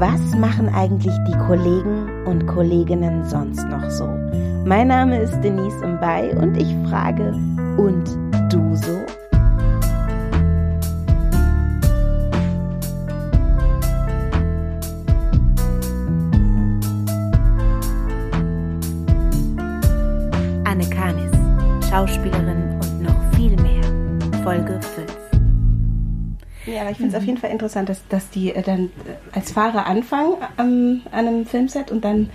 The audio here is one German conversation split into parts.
Was machen eigentlich die Kollegen und Kolleginnen sonst noch so? Mein Name ist Denise Mbay und ich frage, und du so? Finde es mhm. auf jeden Fall interessant, dass, dass die äh, dann äh, als Fahrer anfangen ähm, an einem Filmset und dann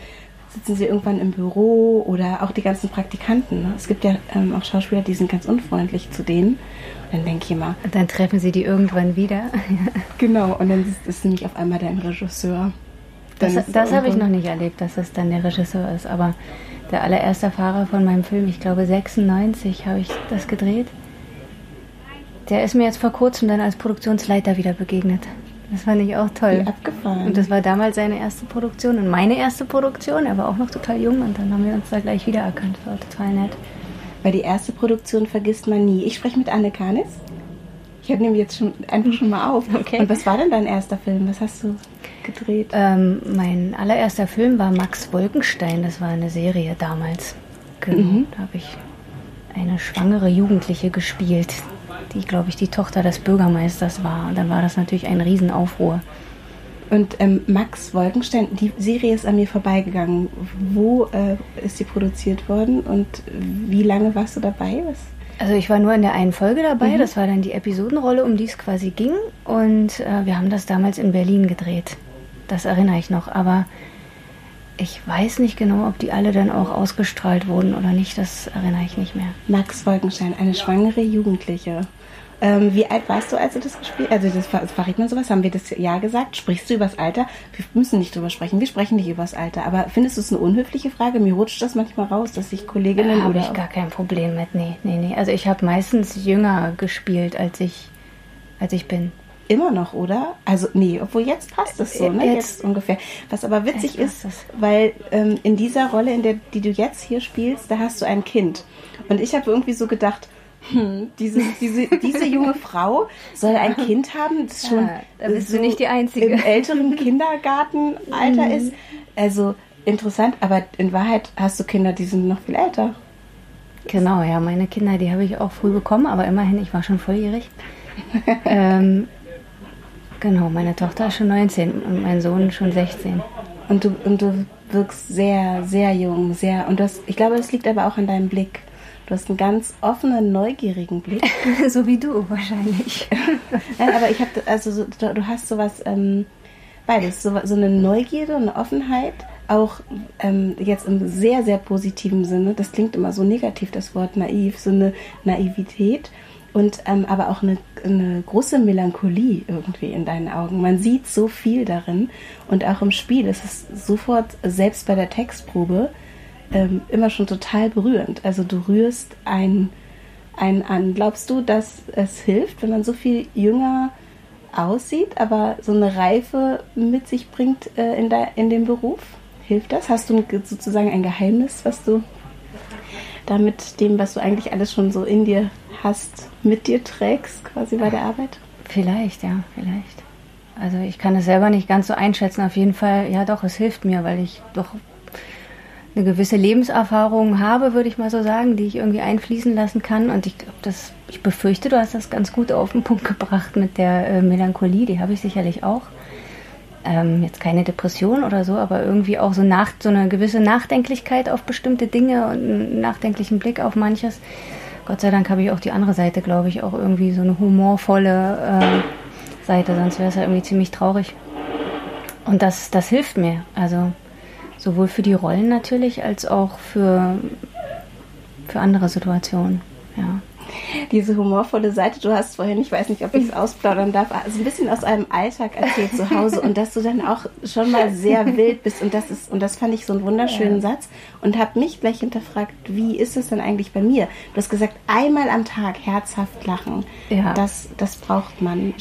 sitzen sie irgendwann im Büro oder auch die ganzen Praktikanten. Ne? Es gibt ja ähm, auch Schauspieler, die sind ganz unfreundlich zu denen. Und dann denke ich immer. Und dann treffen sie die irgendwann wieder. genau, und dann ist, ist nämlich auf einmal dein Regisseur. Dann das, das habe ich noch nicht erlebt, dass das dann der Regisseur ist. Aber der allererste Fahrer von meinem Film, ich glaube 96 habe ich das gedreht. Der ist mir jetzt vor kurzem dann als Produktionsleiter wieder begegnet. Das fand ich auch toll. Wie abgefahren. Und das war damals seine erste Produktion und meine erste Produktion. Er war auch noch total jung und dann haben wir uns da gleich wiedererkannt. Das war total nett. Weil die erste Produktion vergisst man nie. Ich spreche mit Anne Kanis. Ich habe nämlich jetzt schon einfach schon mal auf. Okay. Und was war denn dein erster Film? Was hast du gedreht? Ähm, mein allererster Film war Max Wolkenstein. Das war eine Serie damals. Genau. Mhm. Da habe ich eine schwangere Jugendliche gespielt, die, glaube ich, die Tochter des Bürgermeisters war. Und dann war das natürlich ein Riesenaufruhr. Und ähm, Max Wolkenstein, die Serie ist an mir vorbeigegangen. Wo äh, ist sie produziert worden und wie lange warst du dabei? Was? Also ich war nur in der einen Folge dabei, mhm. das war dann die Episodenrolle, um die es quasi ging. Und äh, wir haben das damals in Berlin gedreht. Das erinnere ich noch. Aber ich weiß nicht genau, ob die alle dann auch ausgestrahlt wurden oder nicht. Das erinnere ich nicht mehr. Max Wolkenstein, eine schwangere Jugendliche. Ähm, wie alt warst du, als du das gespielt hast? Also, das, das verrät man sowas? Haben wir das Ja gesagt? Sprichst du übers Alter? Wir müssen nicht drüber sprechen. Wir sprechen nicht übers Alter. Aber findest du es eine unhöfliche Frage? Mir rutscht das manchmal raus, dass sich Kolleginnen. Äh, habe ich gar kein Problem mit. Nee, nee, nee. Also, ich habe meistens jünger gespielt, als ich, als ich bin. Immer noch, oder? Also, nee, obwohl jetzt passt es so, ne? Jetzt, jetzt ungefähr. Was aber witzig ist, weil ähm, in dieser Rolle, in der die du jetzt hier spielst, da hast du ein Kind. Und ich habe irgendwie so gedacht, hm, diese, diese, diese junge Frau soll ein Kind haben, das schon ja, da bist so du nicht die Einzige. im älteren Kindergartenalter mhm. ist. Also interessant, aber in Wahrheit hast du Kinder, die sind noch viel älter. Genau, ja, meine Kinder, die habe ich auch früh bekommen, aber immerhin, ich war schon volljährig. ähm, genau, meine Tochter ist schon 19 und mein Sohn schon 16. Und du, und du wirkst sehr, sehr jung, sehr, und das, ich glaube, das liegt aber auch an deinem Blick. Du hast einen ganz offenen, neugierigen Blick. so wie du wahrscheinlich. Nein, aber ich habe, also so, du hast sowas, ähm, beides, so, so eine Neugierde und eine Offenheit, auch ähm, jetzt im sehr, sehr positiven Sinne. Das klingt immer so negativ, das Wort naiv, so eine Naivität und ähm, aber auch eine, eine große Melancholie irgendwie in deinen Augen. Man sieht so viel darin und auch im Spiel. Es ist sofort, selbst bei der Textprobe, ähm, immer schon total berührend. Also du rührst einen, einen an. Glaubst du, dass es hilft, wenn man so viel jünger aussieht, aber so eine Reife mit sich bringt äh, in, der, in dem Beruf? Hilft das? Hast du sozusagen ein Geheimnis, was du damit dem, was du eigentlich alles schon so in dir hast, mit dir trägst, quasi bei der Arbeit? Vielleicht, ja, vielleicht. Also ich kann es selber nicht ganz so einschätzen. Auf jeden Fall, ja doch, es hilft mir, weil ich doch eine gewisse Lebenserfahrung habe, würde ich mal so sagen, die ich irgendwie einfließen lassen kann. Und ich glaube, das, ich befürchte, du hast das ganz gut auf den Punkt gebracht mit der äh, Melancholie, die habe ich sicherlich auch. Ähm, jetzt keine Depression oder so, aber irgendwie auch so, nach, so eine gewisse Nachdenklichkeit auf bestimmte Dinge und einen nachdenklichen Blick auf manches. Gott sei Dank habe ich auch die andere Seite, glaube ich, auch irgendwie so eine humorvolle äh, Seite, sonst wäre es ja irgendwie ziemlich traurig. Und das, das hilft mir. Also Sowohl für die Rollen natürlich als auch für, für andere Situationen. Ja diese humorvolle Seite. Du hast vorhin, ich weiß nicht, ob ich es ausplaudern darf, also ein bisschen aus einem Alltag erzählt zu Hause und dass du dann auch schon mal sehr wild bist und das ist und das fand ich so einen wunderschönen ja. Satz und habe mich gleich hinterfragt, wie ist es denn eigentlich bei mir? Du hast gesagt, einmal am Tag herzhaft lachen. Ja. Das, das braucht man.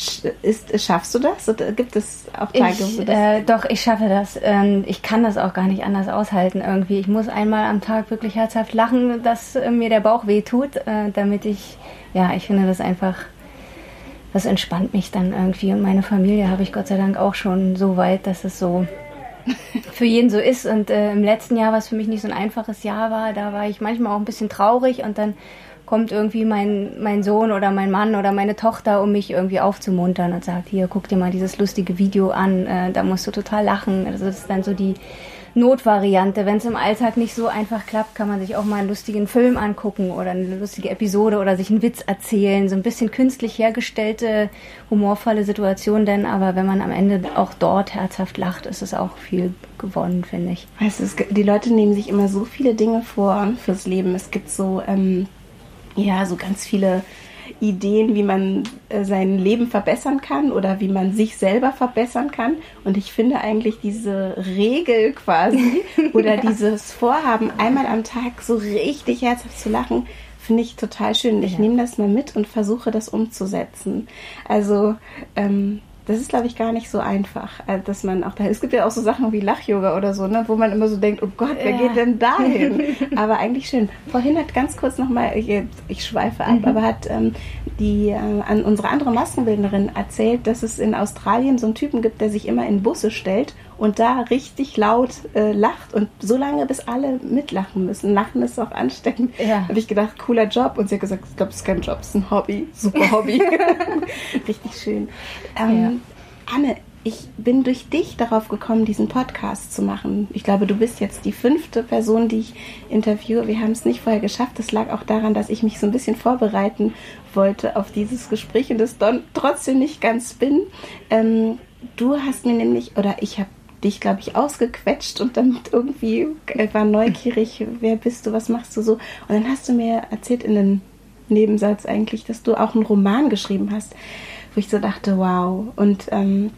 Ist, schaffst du das? Oder gibt es auch Tage, ich, wo das äh, Doch, ich schaffe das. Ähm, ich kann das auch gar nicht anders aushalten irgendwie. Ich muss einmal am Tag wirklich herzhaft lachen, dass äh, mir der Bauch weh tut, äh, damit ich ja, ich finde das einfach das entspannt mich dann irgendwie. Und meine Familie habe ich Gott sei Dank auch schon so weit, dass es so für jeden so ist. Und äh, im letzten Jahr, was für mich nicht so ein einfaches Jahr war, da war ich manchmal auch ein bisschen traurig und dann kommt irgendwie mein, mein Sohn oder mein Mann oder meine Tochter, um mich irgendwie aufzumuntern und sagt, hier, guck dir mal dieses lustige Video an, äh, da musst du total lachen. Also das ist dann so die Notvariante. Wenn es im Alltag nicht so einfach klappt, kann man sich auch mal einen lustigen Film angucken oder eine lustige Episode oder sich einen Witz erzählen. So ein bisschen künstlich hergestellte, humorvolle Situation, denn aber wenn man am Ende auch dort herzhaft lacht, ist es auch viel gewonnen, finde ich. Weißt du, die Leute nehmen sich immer so viele Dinge vor fürs Leben. Es gibt so, ähm, ja, so ganz viele Ideen, wie man äh, sein Leben verbessern kann oder wie man sich selber verbessern kann. Und ich finde eigentlich diese Regel quasi oder ja. dieses Vorhaben, einmal am Tag so richtig herzhaft zu lachen, finde ich total schön. Ich ja. nehme das mal mit und versuche das umzusetzen. Also ähm, das ist, glaube ich, gar nicht so einfach, äh, dass man auch da. Es gibt ja auch so Sachen wie Lach-Yoga oder so, ne, wo man immer so denkt, oh Gott, wer ja. geht denn dahin? aber eigentlich schön. Vorhin hat ganz kurz nochmal, ich, ich schweife ab, mhm. aber hat ähm, die äh, an unsere andere Maskenbildnerin erzählt, dass es in Australien so einen Typen gibt, der sich immer in Busse stellt und da richtig laut äh, lacht und so lange, bis alle mitlachen müssen. Lachen ist auch ansteckend. Ja. Habe ich gedacht, cooler Job. Und sie hat gesagt, ich glaube, es ist kein Job, es ist ein Hobby. Super Hobby. richtig schön. Ähm, ja. Anne, ich bin durch dich darauf gekommen, diesen Podcast zu machen. Ich glaube, du bist jetzt die fünfte Person, die ich interviewe. Wir haben es nicht vorher geschafft. Das lag auch daran, dass ich mich so ein bisschen vorbereiten wollte auf dieses Gespräch und es trotzdem nicht ganz bin. Ähm, du hast mir nämlich, oder ich habe dich, glaube ich, ausgequetscht und dann irgendwie äh, war neugierig, wer bist du, was machst du so. Und dann hast du mir erzählt in einem Nebensatz eigentlich, dass du auch einen Roman geschrieben hast, wo ich so dachte, wow. Und ähm,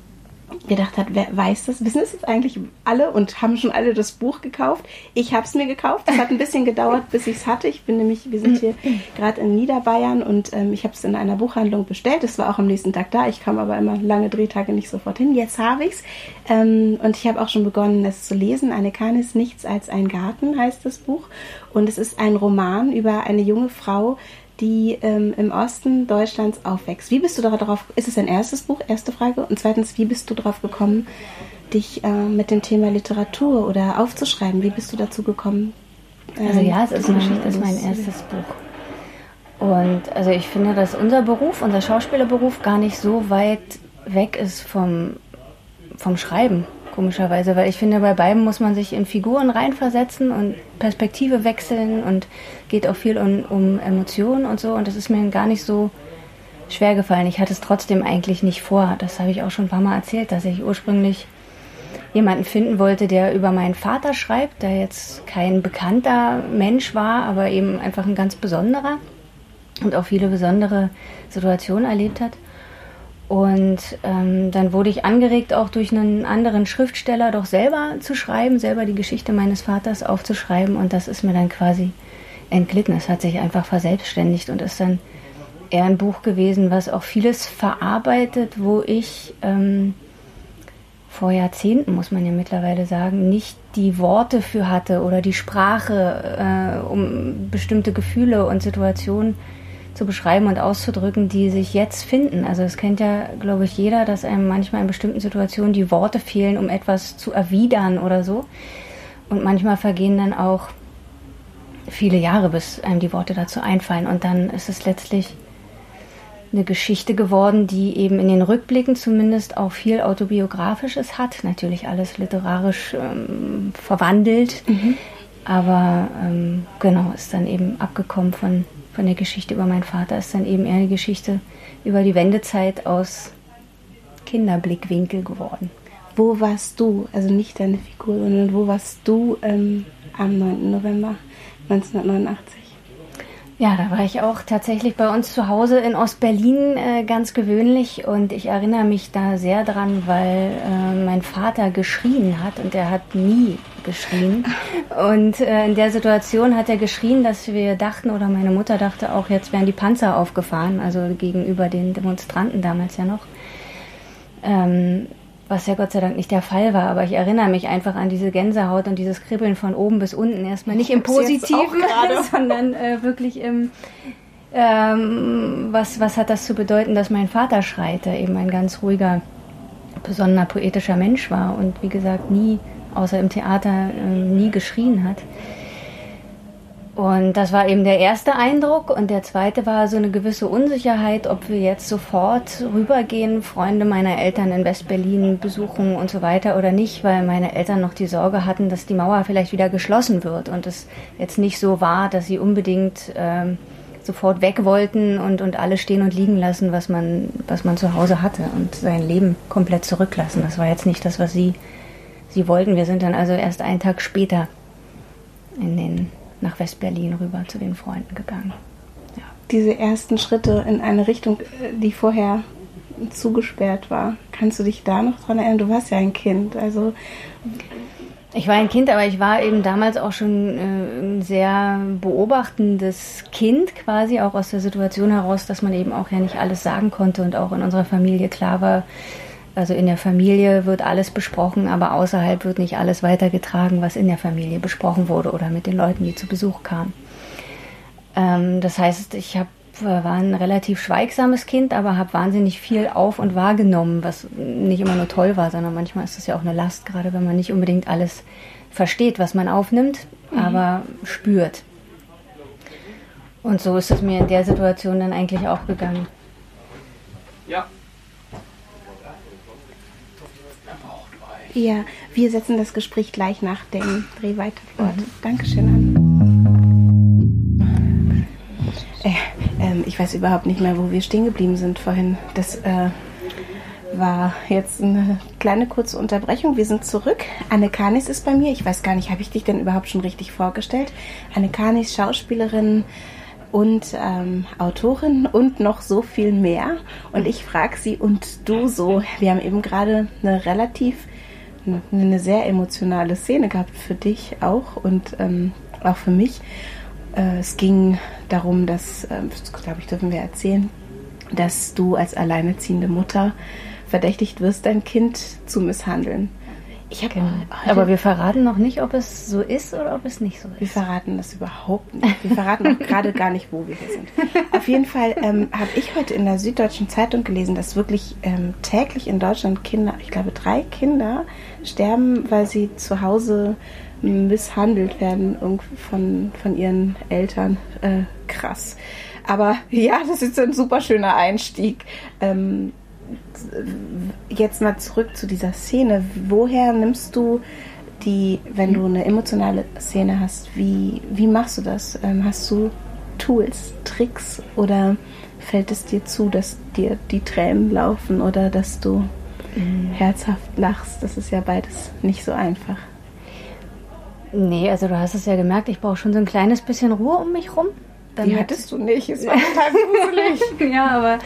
gedacht hat, wer weiß das? Wissen es jetzt eigentlich alle und haben schon alle das Buch gekauft? Ich habe es mir gekauft. Es hat ein bisschen gedauert, bis ich es hatte. Ich bin nämlich, wir sind hier gerade in Niederbayern und ähm, ich habe es in einer Buchhandlung bestellt. Es war auch am nächsten Tag da. Ich kam aber immer lange Drehtage nicht sofort hin. Jetzt habe ich es ähm, und ich habe auch schon begonnen, es zu lesen. Eine Kahn ist nichts als ein Garten heißt das Buch und es ist ein Roman über eine junge Frau, die ähm, im Osten Deutschlands aufwächst. Wie bist du darauf, ist es dein erstes Buch, erste Frage? Und zweitens, wie bist du darauf gekommen, dich äh, mit dem Thema Literatur oder aufzuschreiben? Wie bist du dazu gekommen? Ähm, also ja, es ist, mein, ist mein erstes Buch. Und also ich finde, dass unser Beruf, unser Schauspielerberuf gar nicht so weit weg ist vom, vom Schreiben komischerweise, weil ich finde, bei beiden muss man sich in Figuren reinversetzen und Perspektive wechseln und geht auch viel um, um Emotionen und so. Und das ist mir gar nicht so schwer gefallen. Ich hatte es trotzdem eigentlich nicht vor. Das habe ich auch schon ein paar Mal erzählt, dass ich ursprünglich jemanden finden wollte, der über meinen Vater schreibt, der jetzt kein bekannter Mensch war, aber eben einfach ein ganz besonderer und auch viele besondere Situationen erlebt hat. Und ähm, dann wurde ich angeregt, auch durch einen anderen Schriftsteller doch selber zu schreiben, selber die Geschichte meines Vaters aufzuschreiben. Und das ist mir dann quasi entglitten. Es hat sich einfach verselbstständigt und ist dann eher ein Buch gewesen, was auch vieles verarbeitet, wo ich ähm, vor Jahrzehnten, muss man ja mittlerweile sagen, nicht die Worte für hatte oder die Sprache, äh, um bestimmte Gefühle und Situationen zu beschreiben und auszudrücken, die sich jetzt finden. Also es kennt ja, glaube ich, jeder, dass einem manchmal in bestimmten Situationen die Worte fehlen, um etwas zu erwidern oder so. Und manchmal vergehen dann auch viele Jahre, bis einem die Worte dazu einfallen. Und dann ist es letztlich eine Geschichte geworden, die eben in den Rückblicken zumindest auch viel Autobiografisches hat. Natürlich alles literarisch ähm, verwandelt. Mhm. Aber ähm, genau, ist dann eben abgekommen von von der Geschichte über meinen Vater ist dann eben eher eine Geschichte über die Wendezeit aus Kinderblickwinkel geworden. Wo warst du, also nicht deine Figur, sondern wo warst du ähm, am 9. November 1989? Ja, da war ich auch tatsächlich bei uns zu Hause in Ostberlin äh, ganz gewöhnlich und ich erinnere mich da sehr dran, weil äh, mein Vater geschrien hat und er hat nie geschrien. Und äh, in der Situation hat er geschrien, dass wir dachten oder meine Mutter dachte auch, jetzt wären die Panzer aufgefahren, also gegenüber den Demonstranten damals ja noch. Ähm, was ja Gott sei Dank nicht der Fall war, aber ich erinnere mich einfach an diese Gänsehaut und dieses Kribbeln von oben bis unten. Erstmal nicht im Positiven, sondern äh, wirklich im, ähm, was, was hat das zu bedeuten, dass mein Vater schreit, der eben ein ganz ruhiger, besonderer poetischer Mensch war und wie gesagt nie, außer im Theater, äh, nie geschrien hat. Und das war eben der erste Eindruck. Und der zweite war so eine gewisse Unsicherheit, ob wir jetzt sofort rübergehen, Freunde meiner Eltern in West-Berlin besuchen und so weiter oder nicht, weil meine Eltern noch die Sorge hatten, dass die Mauer vielleicht wieder geschlossen wird und es jetzt nicht so war, dass sie unbedingt ähm, sofort weg wollten und, und alles stehen und liegen lassen, was man, was man zu Hause hatte und sein Leben komplett zurücklassen. Das war jetzt nicht das, was sie, sie wollten. Wir sind dann also erst einen Tag später in den nach West-Berlin rüber zu den Freunden gegangen. Ja. Diese ersten Schritte in eine Richtung, die vorher zugesperrt war. Kannst du dich da noch dran erinnern? Du warst ja ein Kind, also ich war ein Kind, aber ich war eben damals auch schon äh, ein sehr beobachtendes Kind, quasi auch aus der Situation heraus, dass man eben auch ja nicht alles sagen konnte und auch in unserer Familie klar war, also in der Familie wird alles besprochen, aber außerhalb wird nicht alles weitergetragen, was in der Familie besprochen wurde oder mit den Leuten, die zu Besuch kamen. Ähm, das heißt, ich hab, war ein relativ schweigsames Kind, aber habe wahnsinnig viel auf und wahrgenommen, was nicht immer nur toll war, sondern manchmal ist es ja auch eine Last, gerade wenn man nicht unbedingt alles versteht, was man aufnimmt, mhm. aber spürt. Und so ist es mir in der Situation dann eigentlich auch gegangen. Ja. Ja, wir setzen das Gespräch gleich nach dem Dreh weiter fort. Mhm. Dankeschön, Anne. Äh, äh, ich weiß überhaupt nicht mehr, wo wir stehen geblieben sind vorhin. Das äh, war jetzt eine kleine kurze Unterbrechung. Wir sind zurück. Anne Kanis ist bei mir. Ich weiß gar nicht, habe ich dich denn überhaupt schon richtig vorgestellt? Anne Kanis, Schauspielerin und ähm, Autorin und noch so viel mehr. Und ich frage sie und du so. Wir haben eben gerade eine relativ eine sehr emotionale Szene gehabt für dich auch und ähm, auch für mich. Äh, es ging darum, dass, äh, glaube ich, dürfen wir erzählen, dass du als alleinerziehende Mutter verdächtigt wirst, dein Kind zu misshandeln. Ich hab, genau. Aber wir verraten noch nicht, ob es so ist oder ob es nicht so ist. Wir verraten das überhaupt nicht. Wir verraten auch gerade gar nicht, wo wir hier sind. Auf jeden Fall ähm, habe ich heute in der Süddeutschen Zeitung gelesen, dass wirklich ähm, täglich in Deutschland Kinder, ich glaube drei Kinder, sterben, weil sie zu Hause misshandelt werden von, von ihren Eltern. Äh, krass. Aber ja, das ist ein super schöner Einstieg. Ähm, jetzt mal zurück zu dieser Szene. Woher nimmst du die, wenn du eine emotionale Szene hast, wie, wie machst du das? Ähm, hast du Tools, Tricks oder fällt es dir zu, dass dir die Tränen laufen oder dass du mhm. herzhaft lachst? Das ist ja beides nicht so einfach. Nee, also du hast es ja gemerkt, ich brauche schon so ein kleines bisschen Ruhe um mich rum. Damit die hattest du nicht, es war total gruselig. ja, aber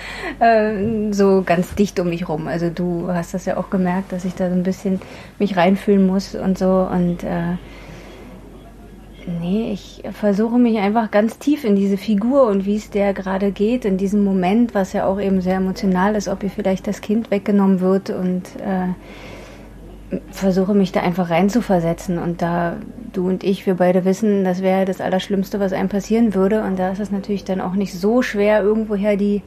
äh, so ganz dicht um mich rum. Also du hast das ja auch gemerkt, dass ich da so ein bisschen mich reinfühlen muss und so. Und äh, nee, ich versuche mich einfach ganz tief in diese Figur und wie es der gerade geht, in diesem Moment, was ja auch eben sehr emotional ist, ob ihr vielleicht das Kind weggenommen wird und äh, versuche mich da einfach reinzuversetzen und da du und ich, wir beide wissen, das wäre das Allerschlimmste, was einem passieren würde und da ist es natürlich dann auch nicht so schwer, irgendwoher die,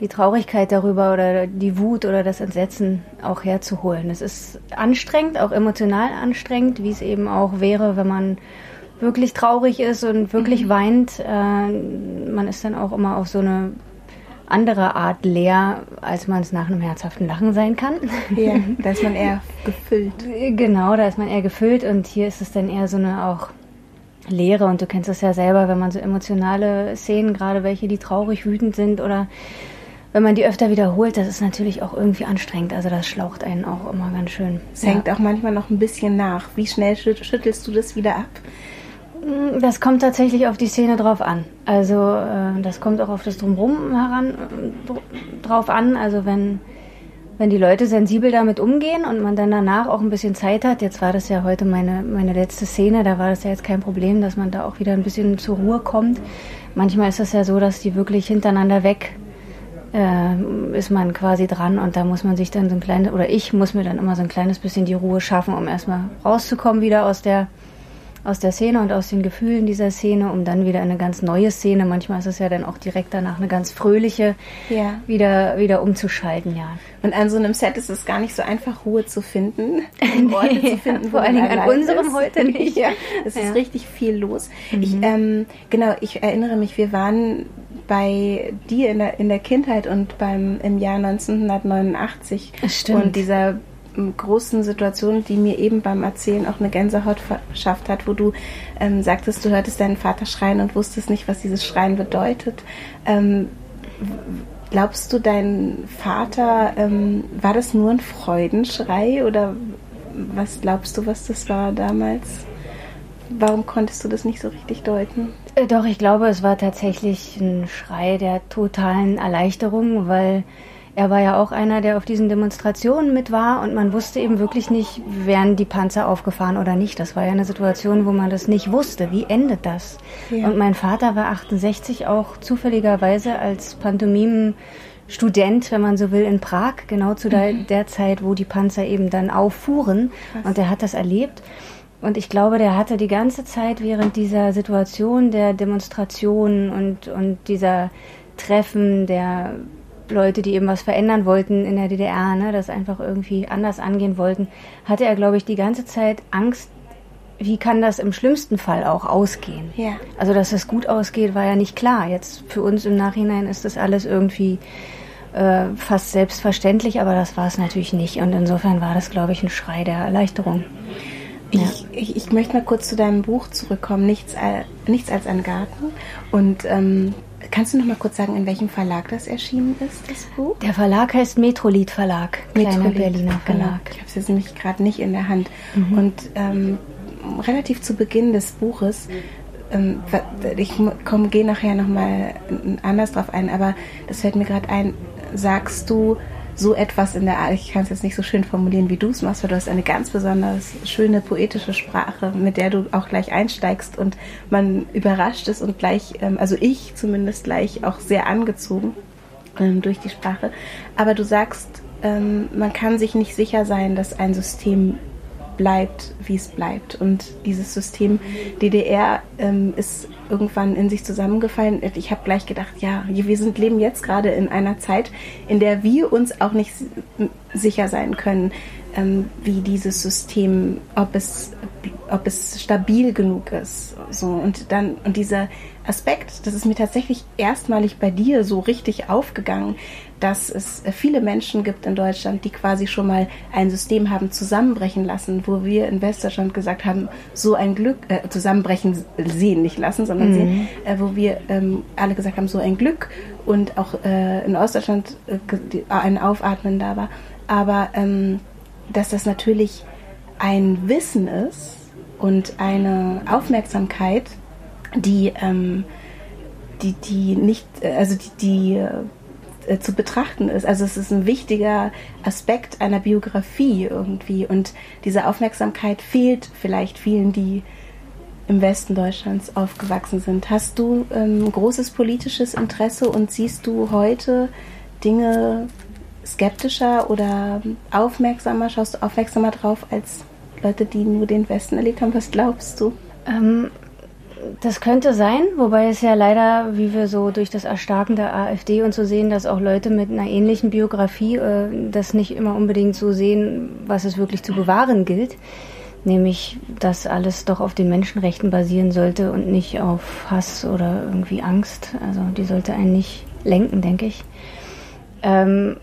die Traurigkeit darüber oder die Wut oder das Entsetzen auch herzuholen. Es ist anstrengend, auch emotional anstrengend, wie es eben auch wäre, wenn man wirklich traurig ist und wirklich mhm. weint. Äh, man ist dann auch immer auf so eine andere Art leer, als man es nach einem herzhaften Lachen sein kann. Ja, da ist man eher gefüllt. Genau, da ist man eher gefüllt und hier ist es dann eher so eine auch Leere und du kennst das ja selber, wenn man so emotionale Szenen, gerade welche, die traurig, wütend sind oder wenn man die öfter wiederholt, das ist natürlich auch irgendwie anstrengend. Also das schlaucht einen auch immer ganz schön. Es ja. hängt auch manchmal noch ein bisschen nach. Wie schnell schüttelst du das wieder ab? Mm, das kommt tatsächlich auf die Szene drauf an. Also äh, das kommt auch auf das Drumherum heran drauf an. Also wenn wenn die Leute sensibel damit umgehen und man dann danach auch ein bisschen Zeit hat, jetzt war das ja heute meine, meine letzte Szene, da war das ja jetzt kein Problem, dass man da auch wieder ein bisschen zur Ruhe kommt. Manchmal ist es ja so, dass die wirklich hintereinander weg äh, ist man quasi dran und da muss man sich dann so ein kleines, oder ich muss mir dann immer so ein kleines bisschen die Ruhe schaffen, um erstmal rauszukommen wieder aus der aus der Szene und aus den Gefühlen dieser Szene, um dann wieder eine ganz neue Szene, manchmal ist es ja dann auch direkt danach eine ganz fröhliche, ja. wieder, wieder umzuschalten, ja. Und an so einem Set ist es gar nicht so einfach, Ruhe zu finden, Orte zu finden, Vor allen Dingen an unserem ist. heute nicht. ja, es ja. ist richtig viel los. Mhm. Ich, ähm, genau, ich erinnere mich, wir waren bei dir in der, in der Kindheit und beim im Jahr 1989 Stimmt. und dieser großen Situation, die mir eben beim Erzählen auch eine Gänsehaut verschafft hat, wo du ähm, sagtest, du hörtest deinen Vater schreien und wusstest nicht, was dieses Schreien bedeutet. Ähm, glaubst du, dein Vater, ähm, war das nur ein Freudenschrei oder was glaubst du, was das war damals? Warum konntest du das nicht so richtig deuten? Äh, doch, ich glaube, es war tatsächlich ein Schrei der totalen Erleichterung, weil er war ja auch einer, der auf diesen Demonstrationen mit war und man wusste eben wirklich nicht, werden die Panzer aufgefahren oder nicht. Das war ja eine Situation, wo man das nicht wusste. Wie endet das? Ja. Und mein Vater war 68 auch zufälligerweise als Pantomimen Student, wenn man so will, in Prag, genau zu der, mhm. der Zeit, wo die Panzer eben dann auffuhren. Krass. Und er hat das erlebt. Und ich glaube, der hatte die ganze Zeit während dieser Situation der Demonstrationen und, und dieser Treffen der Leute, die eben was verändern wollten in der DDR, ne, das einfach irgendwie anders angehen wollten, hatte er, glaube ich, die ganze Zeit Angst, wie kann das im schlimmsten Fall auch ausgehen? Ja. Also, dass es gut ausgeht, war ja nicht klar. Jetzt für uns im Nachhinein ist das alles irgendwie äh, fast selbstverständlich, aber das war es natürlich nicht. Und insofern war das, glaube ich, ein Schrei der Erleichterung. Ja. Ich, ich, ich, möchte mal kurz zu deinem Buch zurückkommen, Nichts, äh, Nichts als ein Garten. Und ähm, Kannst du noch mal kurz sagen, in welchem Verlag das erschienen ist, das Buch? Der Verlag heißt Metrolit Verlag, kleiner Berliner. Verlag. Genau. Ich habe es jetzt nämlich gerade nicht in der Hand. Mhm. Und ähm, relativ zu Beginn des Buches, ähm, ich gehe nachher noch mal anders drauf ein, aber das fällt mir gerade ein, sagst du, so etwas in der Art, ich kann es jetzt nicht so schön formulieren, wie du es machst, weil du hast eine ganz besonders schöne poetische Sprache, mit der du auch gleich einsteigst und man überrascht ist und gleich, ähm, also ich zumindest gleich auch sehr angezogen ähm, durch die Sprache. Aber du sagst, ähm, man kann sich nicht sicher sein, dass ein System bleibt, wie es bleibt. Und dieses System DDR ähm, ist irgendwann in sich zusammengefallen. Ich habe gleich gedacht, ja, wir sind, leben jetzt gerade in einer Zeit, in der wir uns auch nicht sicher sein können, ähm, wie dieses System, ob es, ob es stabil genug ist. So und dann und dieser Aspekt, das ist mir tatsächlich erstmalig bei dir so richtig aufgegangen, dass es viele Menschen gibt in Deutschland, die quasi schon mal ein System haben zusammenbrechen lassen, wo wir in Westdeutschland gesagt haben, so ein Glück, äh, zusammenbrechen sehen, nicht lassen, sondern mhm. sehen, äh, wo wir ähm, alle gesagt haben, so ein Glück und auch äh, in Ostdeutschland äh, ein Aufatmen da war. Aber ähm, dass das natürlich ein Wissen ist und eine Aufmerksamkeit, die, ähm, die, die nicht, äh, also die, die äh, zu betrachten ist. Also es ist ein wichtiger Aspekt einer Biografie irgendwie und diese Aufmerksamkeit fehlt vielleicht vielen, die im Westen Deutschlands aufgewachsen sind. Hast du ähm, großes politisches Interesse und siehst du heute Dinge skeptischer oder aufmerksamer, schaust du aufmerksamer drauf als Leute, die nur den Westen erlebt haben? Was glaubst du? Ähm, das könnte sein, wobei es ja leider, wie wir so durch das Erstarken der AfD und so sehen, dass auch Leute mit einer ähnlichen Biografie äh, das nicht immer unbedingt so sehen, was es wirklich zu bewahren gilt. Nämlich, dass alles doch auf den Menschenrechten basieren sollte und nicht auf Hass oder irgendwie Angst. Also die sollte einen nicht lenken, denke ich. Ähm,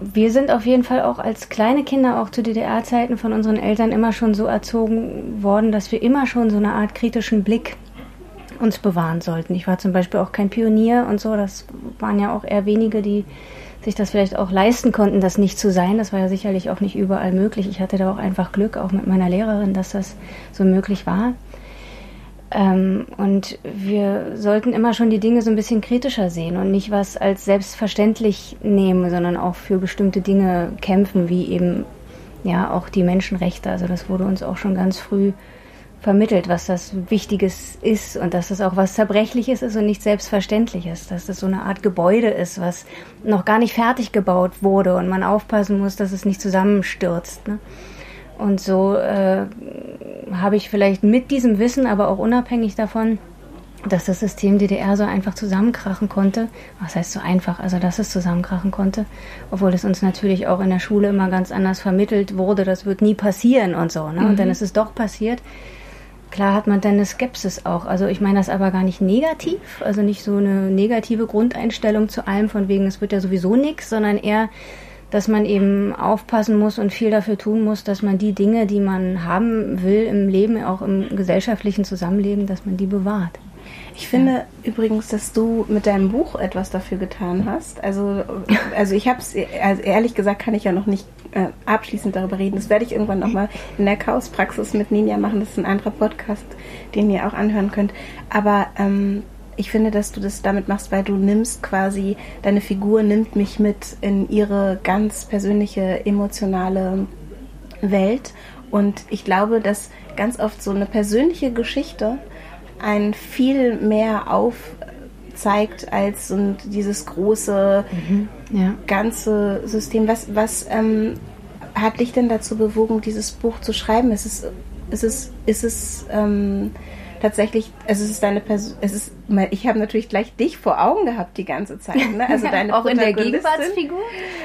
wir sind auf jeden Fall auch als kleine Kinder, auch zu DDR-Zeiten von unseren Eltern immer schon so erzogen worden, dass wir immer schon so eine Art kritischen Blick uns bewahren sollten. Ich war zum Beispiel auch kein Pionier und so. Das waren ja auch eher wenige, die sich das vielleicht auch leisten konnten, das nicht zu sein. Das war ja sicherlich auch nicht überall möglich. Ich hatte da auch einfach Glück, auch mit meiner Lehrerin, dass das so möglich war. Ähm, und wir sollten immer schon die Dinge so ein bisschen kritischer sehen und nicht was als selbstverständlich nehmen, sondern auch für bestimmte Dinge kämpfen, wie eben ja auch die Menschenrechte. Also das wurde uns auch schon ganz früh vermittelt, was das Wichtiges ist und dass das auch was Zerbrechliches ist und nicht Selbstverständliches, dass das so eine Art Gebäude ist, was noch gar nicht fertig gebaut wurde und man aufpassen muss, dass es nicht zusammenstürzt. Ne? Und so äh, habe ich vielleicht mit diesem Wissen, aber auch unabhängig davon, dass das System DDR so einfach zusammenkrachen konnte. Was heißt so einfach? Also, dass es zusammenkrachen konnte. Obwohl es uns natürlich auch in der Schule immer ganz anders vermittelt wurde, das wird nie passieren und so. Ne? Mhm. Und dann ist es doch passiert. Klar hat man dann eine Skepsis auch. Also ich meine das aber gar nicht negativ, also nicht so eine negative Grundeinstellung zu allem, von wegen, es wird ja sowieso nichts, sondern eher, dass man eben aufpassen muss und viel dafür tun muss, dass man die Dinge, die man haben will im Leben, auch im gesellschaftlichen Zusammenleben, dass man die bewahrt. Ich finde ja. übrigens, dass du mit deinem Buch etwas dafür getan hast. Also, also ich habe es, also ehrlich gesagt, kann ich ja noch nicht äh, abschließend darüber reden. Das werde ich irgendwann nochmal in der Chaospraxis mit Ninja machen. Das ist ein anderer Podcast, den ihr auch anhören könnt. Aber ähm, ich finde, dass du das damit machst, weil du nimmst quasi, deine Figur nimmt mich mit in ihre ganz persönliche, emotionale Welt. Und ich glaube, dass ganz oft so eine persönliche Geschichte ein viel mehr aufzeigt als so dieses große mhm, ja. ganze System. Was, was ähm, hat dich denn dazu bewogen, dieses Buch zu schreiben? Ist es, ist es, ist es ähm, tatsächlich, also es ist deine Person, es ist, ich habe natürlich gleich dich vor Augen gehabt die ganze Zeit, ne? Also deine auch in der Gegenwartsfigur.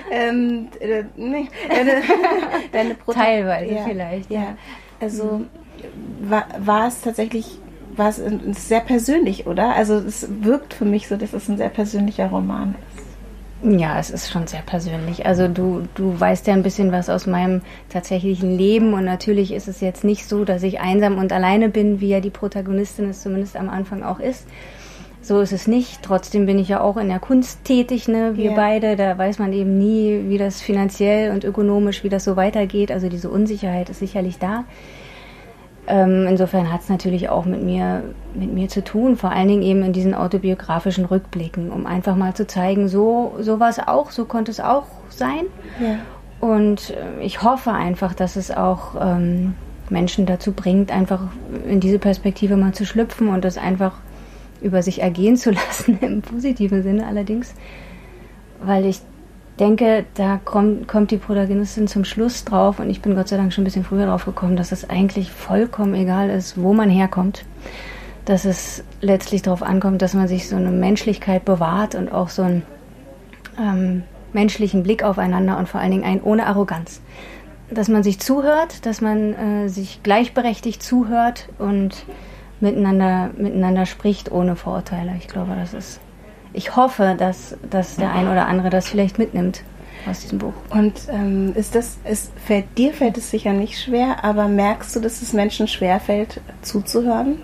Ähm, äh, nee, deine, deine Teilweise ja, vielleicht. Ja, also war, war es tatsächlich war es sehr persönlich, oder? Also es wirkt für mich so, dass es ein sehr persönlicher Roman ist. Ja, es ist schon sehr persönlich. Also du, du weißt ja ein bisschen was aus meinem tatsächlichen Leben und natürlich ist es jetzt nicht so, dass ich einsam und alleine bin, wie ja die Protagonistin es zumindest am Anfang auch ist. So ist es nicht. Trotzdem bin ich ja auch in der Kunst tätig, ne? Wir yeah. beide. Da weiß man eben nie, wie das finanziell und ökonomisch, wie das so weitergeht. Also diese Unsicherheit ist sicherlich da. Ähm, insofern hat es natürlich auch mit mir, mit mir zu tun, vor allen Dingen eben in diesen autobiografischen Rückblicken, um einfach mal zu zeigen, so, so war es auch, so konnte es auch sein. Ja. Und äh, ich hoffe einfach, dass es auch ähm, Menschen dazu bringt, einfach in diese Perspektive mal zu schlüpfen und das einfach über sich ergehen zu lassen, im positiven Sinne allerdings, weil ich denke, da kommt, kommt die Protagonistin zum Schluss drauf und ich bin Gott sei Dank schon ein bisschen früher drauf gekommen, dass es eigentlich vollkommen egal ist, wo man herkommt. Dass es letztlich darauf ankommt, dass man sich so eine Menschlichkeit bewahrt und auch so einen ähm, menschlichen Blick aufeinander und vor allen Dingen einen ohne Arroganz. Dass man sich zuhört, dass man äh, sich gleichberechtigt zuhört und miteinander, miteinander spricht ohne Vorurteile. Ich glaube, das ist ich hoffe, dass, dass der ein oder andere das vielleicht mitnimmt aus diesem Buch. Und ähm, ist das, ist, fällt, dir fällt es sicher nicht schwer, aber merkst du, dass es Menschen schwerfällt, zuzuhören?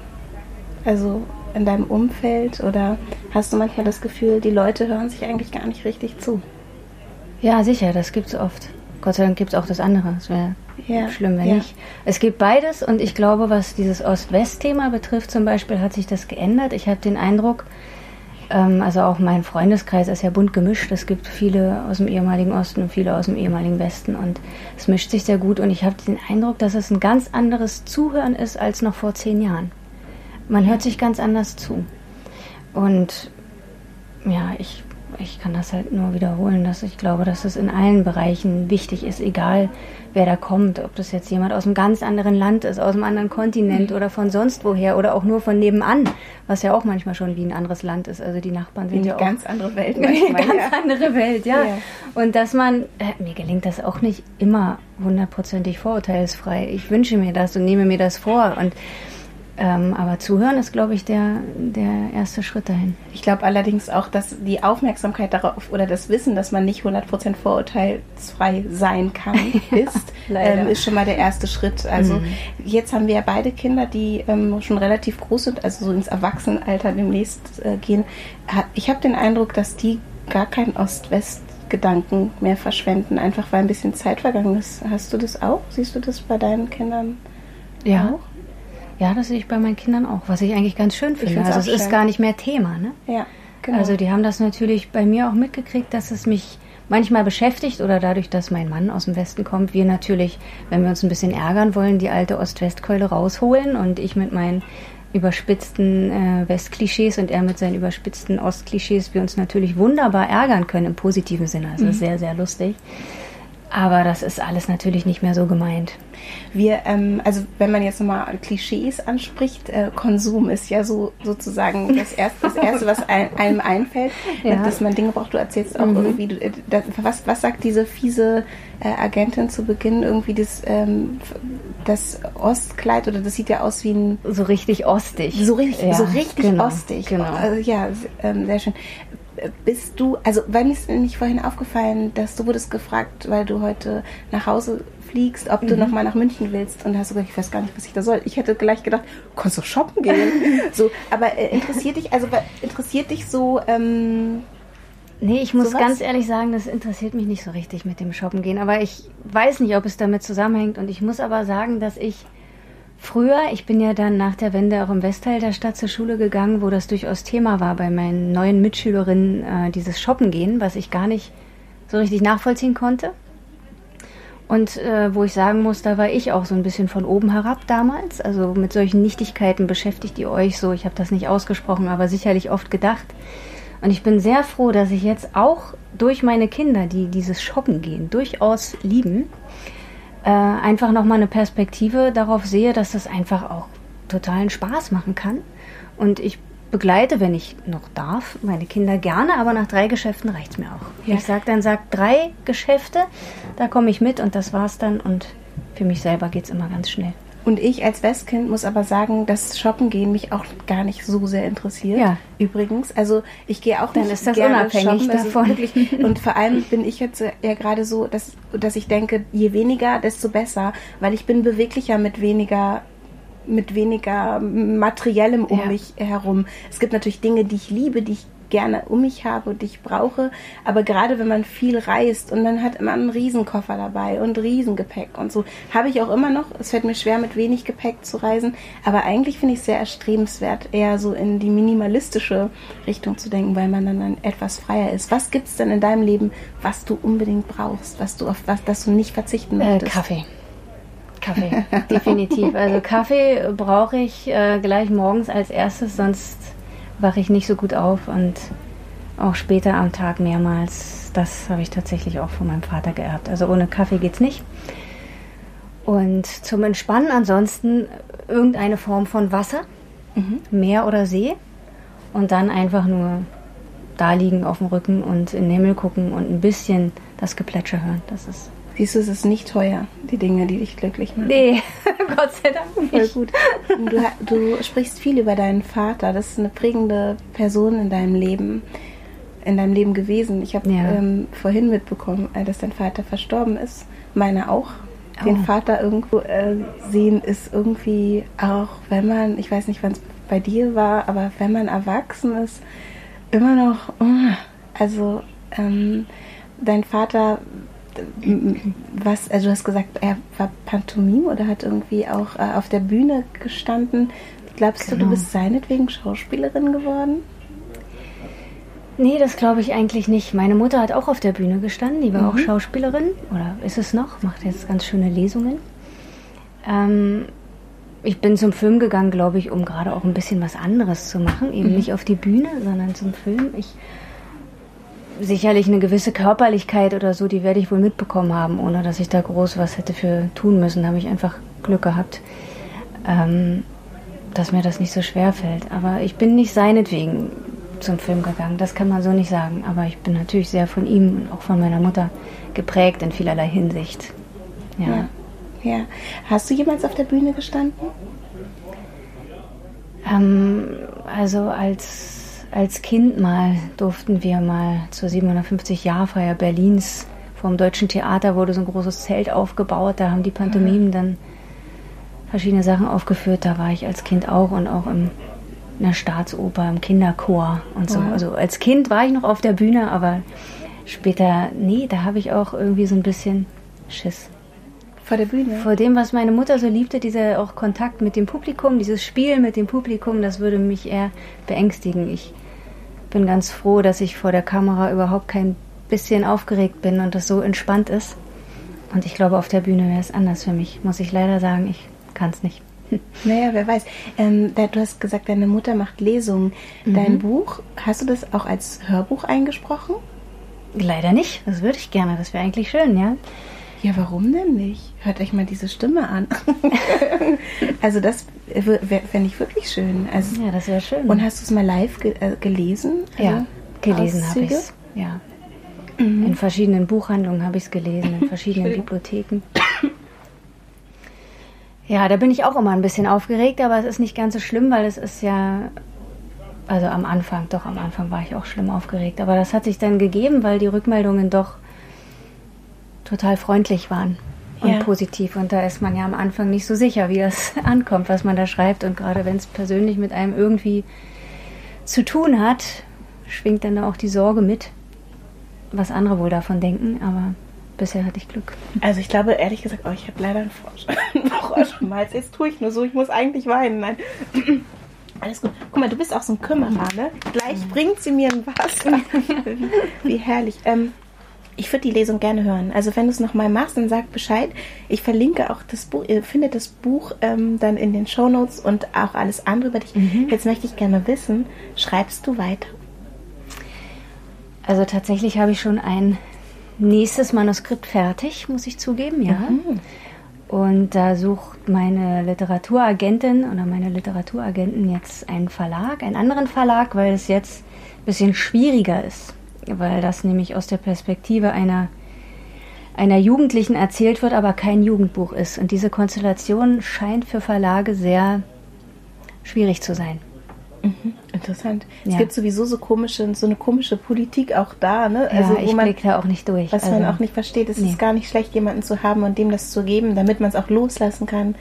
Also in deinem Umfeld oder hast du manchmal das Gefühl, die Leute hören sich eigentlich gar nicht richtig zu? Ja, sicher, das gibt es oft. Gott sei Dank gibt es auch das andere. Es wäre ja, schlimm, wenn ja. nicht. Es gibt beides und ich glaube, was dieses Ost-West-Thema betrifft, zum Beispiel, hat sich das geändert. Ich habe den Eindruck, also auch mein Freundeskreis ist ja bunt gemischt. Es gibt viele aus dem ehemaligen Osten und viele aus dem ehemaligen Westen und es mischt sich sehr gut und ich habe den Eindruck, dass es ein ganz anderes Zuhören ist als noch vor zehn Jahren. Man hört sich ganz anders zu. Und ja, ich ich kann das halt nur wiederholen, dass ich glaube, dass es in allen Bereichen wichtig ist, egal wer da kommt, ob das jetzt jemand aus einem ganz anderen Land ist, aus einem anderen Kontinent oder von sonst woher oder auch nur von nebenan, was ja auch manchmal schon wie ein anderes Land ist. Also die Nachbarn sind ja auch ganz andere Welt. Manchmal, eine ganz ja. andere Welt, ja. ja. Und dass man, äh, mir gelingt das auch nicht immer hundertprozentig vorurteilsfrei. Ich wünsche mir das und nehme mir das vor und ähm, aber zuhören ist, glaube ich, der, der erste Schritt dahin. Ich glaube allerdings auch, dass die Aufmerksamkeit darauf oder das Wissen, dass man nicht 100% vorurteilsfrei sein kann, ist, ähm, ist schon mal der erste Schritt. Also mhm. jetzt haben wir ja beide Kinder, die ähm, schon relativ groß sind, also so ins Erwachsenenalter demnächst äh, gehen. Ich habe den Eindruck, dass die gar keinen Ost-West-Gedanken mehr verschwenden, einfach weil ein bisschen Zeit vergangen ist. Hast du das auch? Siehst du das bei deinen Kindern ja. auch? Ja, das sehe ich bei meinen Kindern auch, was ich eigentlich ganz schön finde. Also es schön. ist gar nicht mehr Thema, ne? Ja, genau. Also die haben das natürlich bei mir auch mitgekriegt, dass es mich manchmal beschäftigt oder dadurch, dass mein Mann aus dem Westen kommt, wir natürlich, wenn wir uns ein bisschen ärgern wollen, die alte Ost-West-Keule rausholen und ich mit meinen überspitzten äh, West-Klischees und er mit seinen überspitzten Ost-Klischees wir uns natürlich wunderbar ärgern können im positiven Sinne. Also mhm. sehr, sehr lustig. Aber das ist alles natürlich nicht mehr so gemeint. Wir, ähm, also wenn man jetzt nochmal Klischees anspricht, äh, Konsum ist ja so sozusagen das erste, das erste was ein, einem einfällt, ja. dass man Dinge braucht. Du erzählst auch mhm. irgendwie, du, äh, das, was, was sagt diese fiese äh, Agentin zu Beginn irgendwie das, ähm, das Ostkleid oder das sieht ja aus wie ein so richtig ostig. So richtig, ja, so richtig genau, ostig. Genau. Also, ja, ähm, sehr schön bist du, also weil mir ist nicht vorhin aufgefallen, dass du wurdest gefragt, weil du heute nach Hause fliegst, ob mhm. du nochmal nach München willst. Und da hast du gesagt, ich weiß gar nicht, was ich da soll. Ich hätte gleich gedacht, du kannst doch shoppen gehen. so, aber äh, interessiert dich, also interessiert dich so. Ähm, Nee, ich muss sowas? ganz ehrlich sagen, das interessiert mich nicht so richtig mit dem Shoppen gehen. Aber ich weiß nicht, ob es damit zusammenhängt. Und ich muss aber sagen, dass ich Früher, ich bin ja dann nach der Wende auch im Westteil der Stadt zur Schule gegangen, wo das durchaus Thema war bei meinen neuen Mitschülerinnen, äh, dieses Shoppen gehen, was ich gar nicht so richtig nachvollziehen konnte. Und äh, wo ich sagen muss, da war ich auch so ein bisschen von oben herab damals. Also mit solchen Nichtigkeiten beschäftigt ihr euch so. Ich habe das nicht ausgesprochen, aber sicherlich oft gedacht. Und ich bin sehr froh, dass ich jetzt auch durch meine Kinder, die dieses Shoppen gehen, durchaus lieben, äh, einfach nochmal eine Perspektive darauf sehe, dass das einfach auch totalen Spaß machen kann. Und ich begleite, wenn ich noch darf, meine Kinder gerne, aber nach drei Geschäften reicht es mir auch. Ja. Ich sage dann, sag drei Geschäfte, da komme ich mit und das war's dann. Und für mich selber geht es immer ganz schnell. Und ich als Westkind muss aber sagen, dass Shoppen gehen mich auch gar nicht so sehr interessiert. Ja. Übrigens, also ich gehe auch Dann nicht ist das gerne unabhängig shoppen. davon. Wirklich, und vor allem bin ich jetzt ja gerade so, dass, dass ich denke, je weniger, desto besser, weil ich bin beweglicher mit weniger mit weniger materiellem um ja. mich herum. Es gibt natürlich Dinge, die ich liebe, die ich gerne um mich habe und ich brauche. Aber gerade wenn man viel reist und man hat immer einen Riesenkoffer dabei und Riesengepäck und so, habe ich auch immer noch. Es fällt mir schwer, mit wenig Gepäck zu reisen. Aber eigentlich finde ich es sehr erstrebenswert, eher so in die minimalistische Richtung zu denken, weil man dann etwas freier ist. Was gibt es denn in deinem Leben, was du unbedingt brauchst, was du auf was, dass du nicht verzichten äh, möchtest? Äh, Kaffee. Kaffee, definitiv. Also Kaffee brauche ich äh, gleich morgens als erstes, sonst wache ich nicht so gut auf und auch später am Tag mehrmals. Das habe ich tatsächlich auch von meinem Vater geerbt. Also ohne Kaffee geht es nicht. Und zum Entspannen ansonsten irgendeine Form von Wasser, mhm. Meer oder See. Und dann einfach nur da liegen auf dem Rücken und in den Himmel gucken und ein bisschen das Geplätscher hören. Das ist Siehst du, es ist nicht teuer, die Dinge, die dich glücklich machen. Nee, Gott sei Dank nicht. Voll gut. Du, du, sprichst viel über deinen Vater. Das ist eine prägende Person in deinem Leben, in deinem Leben gewesen. Ich habe ja. ähm, vorhin mitbekommen, äh, dass dein Vater verstorben ist. Meiner auch. Den oh. Vater irgendwo äh, sehen ist irgendwie auch, wenn man, ich weiß nicht, wann es bei dir war, aber wenn man erwachsen ist, immer noch, oh, also ähm, dein Vater was, also du hast gesagt, er war Pantomim oder hat irgendwie auch äh, auf der Bühne gestanden. Glaubst genau. du, du bist seinetwegen Schauspielerin geworden? Nee, das glaube ich eigentlich nicht. Meine Mutter hat auch auf der Bühne gestanden, die war mhm. auch Schauspielerin oder ist es noch, macht jetzt ganz schöne Lesungen. Ähm, ich bin zum Film gegangen, glaube ich, um gerade auch ein bisschen was anderes zu machen, eben mhm. nicht auf die Bühne, sondern zum Film. Ich sicherlich eine gewisse Körperlichkeit oder so, die werde ich wohl mitbekommen haben, ohne dass ich da groß was hätte für tun müssen. Da habe ich einfach Glück gehabt, ähm, dass mir das nicht so schwer fällt. Aber ich bin nicht seinetwegen zum Film gegangen, das kann man so nicht sagen. Aber ich bin natürlich sehr von ihm und auch von meiner Mutter geprägt in vielerlei Hinsicht. Ja. ja. ja. Hast du jemals auf der Bühne gestanden? Ähm, also als als Kind mal durften wir mal zur 750-Jahrfeier Berlins vom Deutschen Theater wurde so ein großes Zelt aufgebaut. Da haben die Pantomimen dann verschiedene Sachen aufgeführt. Da war ich als Kind auch und auch im, in der Staatsoper, im Kinderchor und so. Also als Kind war ich noch auf der Bühne, aber später, nee, da habe ich auch irgendwie so ein bisschen Schiss. Vor der Bühne? Vor dem, was meine Mutter so liebte, dieser auch Kontakt mit dem Publikum, dieses Spiel mit dem Publikum, das würde mich eher beängstigen. Ich bin ganz froh, dass ich vor der Kamera überhaupt kein bisschen aufgeregt bin und das so entspannt ist. Und ich glaube, auf der Bühne wäre es anders für mich, muss ich leider sagen. Ich kann es nicht. Naja, wer weiß. Ähm, du hast gesagt, deine Mutter macht Lesungen. Dein mhm. Buch, hast du das auch als Hörbuch eingesprochen? Leider nicht. Das würde ich gerne. Das wäre eigentlich schön, ja. Ja, warum denn nicht? Hört euch mal diese Stimme an. also das fände ich wirklich schön. Also, ja, das wäre schön. Und hast du es mal live ge äh, gelesen? Also ja, gelesen habe ich es. Ja. Mhm. In verschiedenen Buchhandlungen habe ich es gelesen, in verschiedenen Bibliotheken. Ja, da bin ich auch immer ein bisschen aufgeregt, aber es ist nicht ganz so schlimm, weil es ist ja, also am Anfang, doch am Anfang war ich auch schlimm aufgeregt, aber das hat sich dann gegeben, weil die Rückmeldungen doch total freundlich waren und ja. positiv. Und da ist man ja am Anfang nicht so sicher, wie das ankommt, was man da schreibt. Und gerade wenn es persönlich mit einem irgendwie zu tun hat, schwingt dann auch die Sorge mit, was andere wohl davon denken. Aber bisher hatte ich Glück. Also ich glaube ehrlich gesagt, oh, ich habe leider einen Frosch. Jetzt tue ich nur so, ich muss eigentlich weinen. Nein. Alles gut. Guck mal, du bist auch so ein Kümmerer, ne? Gleich mhm. bringt sie mir ein Wasser. Wie herrlich. Ähm, ich würde die Lesung gerne hören. Also wenn du es nochmal machst, dann sag Bescheid. Ich verlinke auch das Buch, ihr findet das Buch ähm, dann in den Show Notes und auch alles andere über dich. Mhm. Jetzt möchte ich gerne wissen, schreibst du weiter? Also tatsächlich habe ich schon ein nächstes Manuskript fertig, muss ich zugeben, ja. Mhm. Und da sucht meine Literaturagentin oder meine Literaturagentin jetzt einen Verlag, einen anderen Verlag, weil es jetzt ein bisschen schwieriger ist. Weil das nämlich aus der Perspektive einer, einer Jugendlichen erzählt wird, aber kein Jugendbuch ist. Und diese Konstellation scheint für Verlage sehr schwierig zu sein. Mhm, interessant. Ja. Es gibt sowieso so komische, so eine komische Politik auch da, ne? Also, ja, ich blicke da auch nicht durch. Was also, man auch nicht versteht, es nee. ist gar nicht schlecht, jemanden zu haben und dem das zu geben, damit man es auch loslassen kann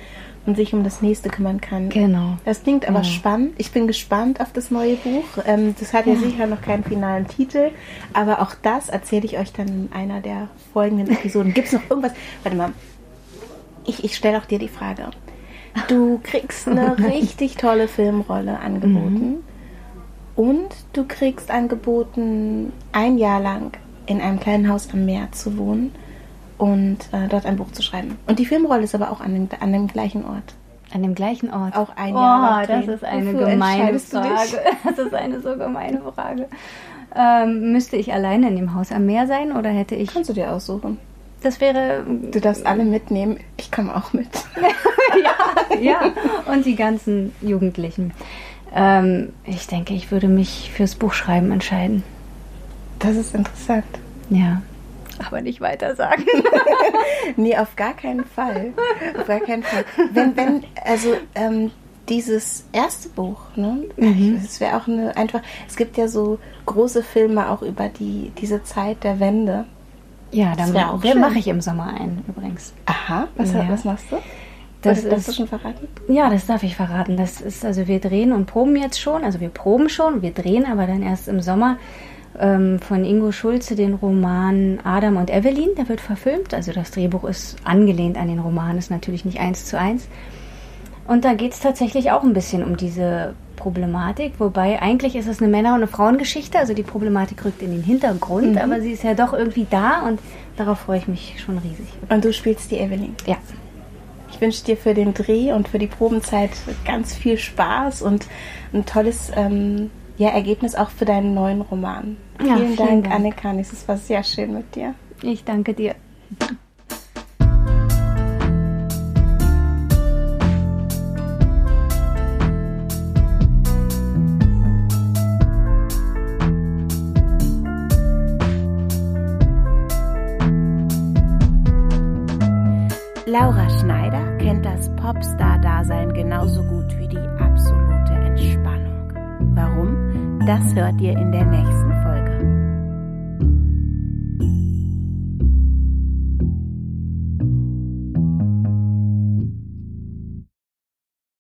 und sich um das nächste kümmern kann. Genau. Das klingt aber genau. spannend. Ich bin gespannt auf das neue Buch. Ähm, das hat ja, ja sicher noch keinen finalen Titel, aber auch das erzähle ich euch dann in einer der folgenden Episoden. Gibt es noch irgendwas? Warte mal. Ich, ich stelle auch dir die Frage. Du kriegst eine richtig tolle Filmrolle angeboten. Mhm. Und du kriegst angeboten, ein Jahr lang in einem kleinen Haus am Meer zu wohnen und äh, dort ein Buch zu schreiben. Und die Filmrolle ist aber auch an dem, an dem gleichen Ort. An dem gleichen Ort. Auch ein Jahr lang. Oh, das ist eine Wofür gemeine Frage. Das ist eine so gemeine Frage. Ähm, müsste ich alleine in dem Haus am Meer sein oder hätte ich. Kannst du dir aussuchen. Das wäre. Du darfst alle mitnehmen. Ich komme auch mit. ja, ja. Und die ganzen Jugendlichen. Ähm, ich denke, ich würde mich fürs Buchschreiben entscheiden. Das ist interessant. Ja. Aber nicht weiter sagen. nee, auf gar keinen Fall. Auf gar keinen Fall. Wenn, wenn, also ähm, dieses erste Buch, ne? Mhm. Es wäre auch eine einfach. Es gibt ja so große Filme auch über die diese Zeit der Wende. Ja, dann der mache ich im Sommer ein, übrigens. Aha, was, ja. was machst du? Das Oder darfst du schon verraten? Ja, das darf ich verraten. Das ist, also wir drehen und proben jetzt schon, also wir proben schon, wir drehen aber dann erst im Sommer ähm, von Ingo Schulze den Roman Adam und Evelyn, der wird verfilmt. Also das Drehbuch ist angelehnt an den Roman, ist natürlich nicht eins zu eins. Und da geht es tatsächlich auch ein bisschen um diese Problematik, wobei eigentlich ist es eine Männer- und eine Frauengeschichte, also die Problematik rückt in den Hintergrund, mhm. aber sie ist ja doch irgendwie da und darauf freue ich mich schon riesig. Und du spielst die Evelyn? Ja. Ich wünsche dir für den Dreh und für die Probenzeit ganz viel Spaß und ein tolles ähm, ja, Ergebnis auch für deinen neuen Roman. Ja, vielen, vielen Dank, Dank, Annekanis. Es war sehr schön mit dir. Ich danke dir. Laura Schneider kennt das Popstar-Dasein genauso gut wie die absolute Entspannung. Warum? Das hört ihr in der nächsten